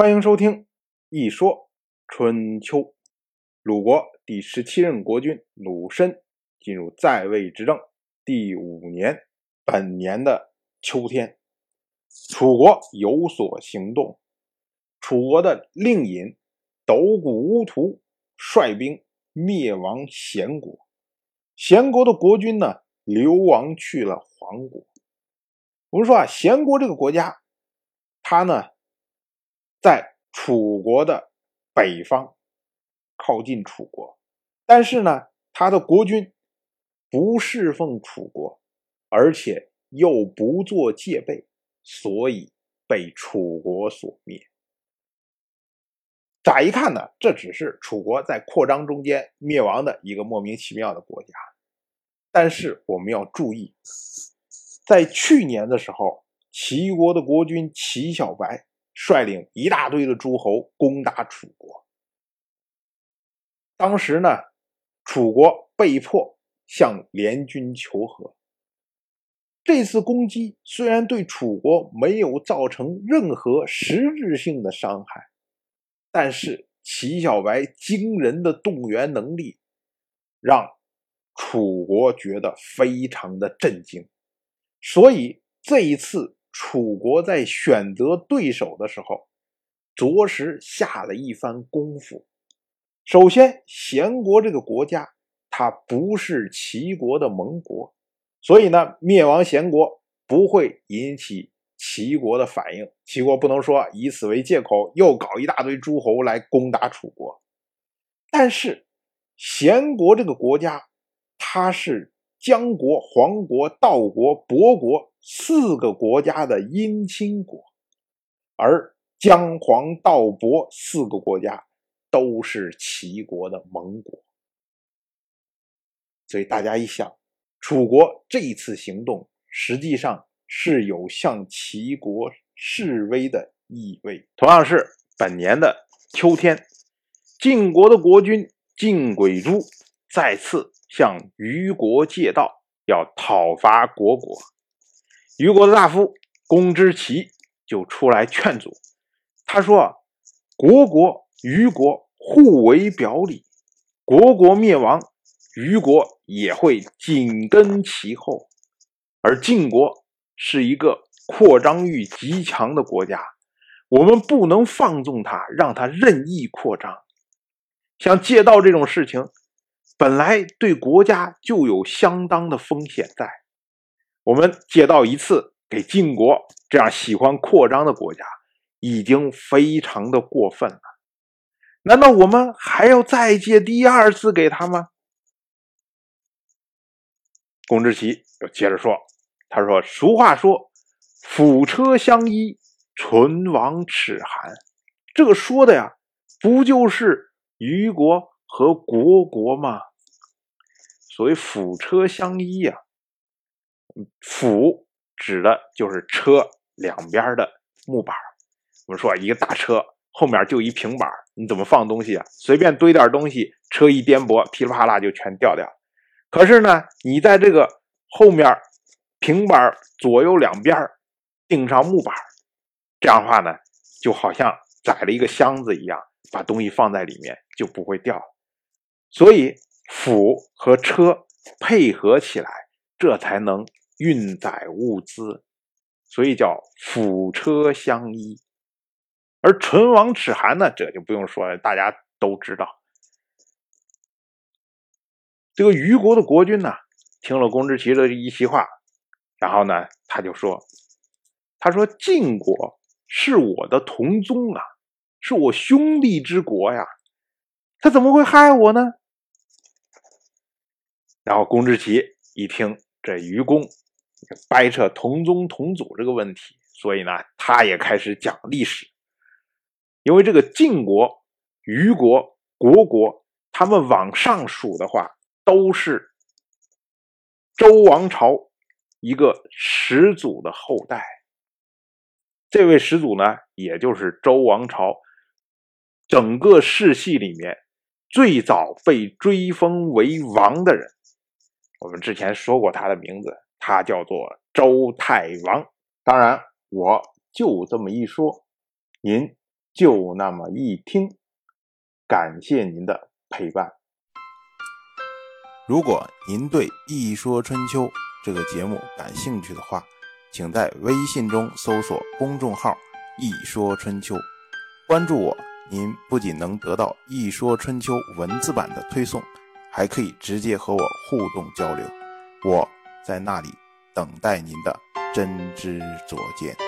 欢迎收听《一说春秋》。鲁国第十七任国君鲁申进入在位执政第五年，本年的秋天，楚国有所行动。楚国的令尹斗谷乌图率兵灭亡咸国，咸国的国君呢流亡去了黄国。我们说啊，贤国这个国家，它呢。在楚国的北方，靠近楚国，但是呢，他的国君不侍奉楚国，而且又不做戒备，所以被楚国所灭。乍一看呢，这只是楚国在扩张中间灭亡的一个莫名其妙的国家。但是我们要注意，在去年的时候，齐国的国君齐小白。率领一大堆的诸侯攻打楚国，当时呢，楚国被迫向联军求和。这次攻击虽然对楚国没有造成任何实质性的伤害，但是齐小白惊人的动员能力，让楚国觉得非常的震惊，所以这一次。楚国在选择对手的时候，着实下了一番功夫。首先，贤国这个国家，它不是齐国的盟国，所以呢，灭亡贤国不会引起齐国的反应。齐国不能说以此为借口，又搞一大堆诸侯来攻打楚国。但是，贤国这个国家，它是。姜国、黄国、道国、亳国四个国家的姻亲国，而姜、黄、道、伯四个国家都是齐国的盟国，所以大家一想，楚国这一次行动实际上是有向齐国示威的意味。同样是本年的秋天，晋国的国君晋轨珠再次。向虞国借道，要讨伐虢国。虞国的大夫公之奇就出来劝阻。他说：“国国、虞国互为表里，国国灭亡，虞国也会紧跟其后。而晋国是一个扩张欲极强的国家，我们不能放纵他，让他任意扩张。像借道这种事情。”本来对国家就有相当的风险在，我们借道一次给晋国这样喜欢扩张的国家，已经非常的过分了。难道我们还要再借第二次给他吗？公之奇又接着说：“他说，俗话说，辅车相依，唇亡齿寒。这个说的呀，不就是虞国和虢国吗？”所谓辅车相依呀，辅指的就是车两边的木板我们说一个大车后面就一平板你怎么放东西啊？随便堆点东西，车一颠簸，噼里啪啦就全掉掉。可是呢，你在这个后面平板左右两边钉上木板这样的话呢，就好像载了一个箱子一样，把东西放在里面就不会掉。所以。辅和车配合起来，这才能运载物资，所以叫辅车相依。而唇亡齿寒呢，这就不用说了，大家都知道。这个虞国的国君呢，听了公之奇的一席话，然后呢，他就说：“他说晋国是我的同宗啊，是我兄弟之国呀，他怎么会害我呢？”然后公之奇一听这愚公掰扯同宗同祖这个问题，所以呢，他也开始讲历史。因为这个晋国、虞国、虢国，他们往上数的话，都是周王朝一个始祖的后代。这位始祖呢，也就是周王朝整个世系里面最早被追封为王的人。我们之前说过他的名字，他叫做周太王。当然，我就这么一说，您就那么一听。感谢您的陪伴。如果您对《一说春秋》这个节目感兴趣的话，请在微信中搜索公众号“一说春秋”，关注我。您不仅能得到《一说春秋》文字版的推送，还可以直接和我互动交流。我在那里等待您的真知灼见。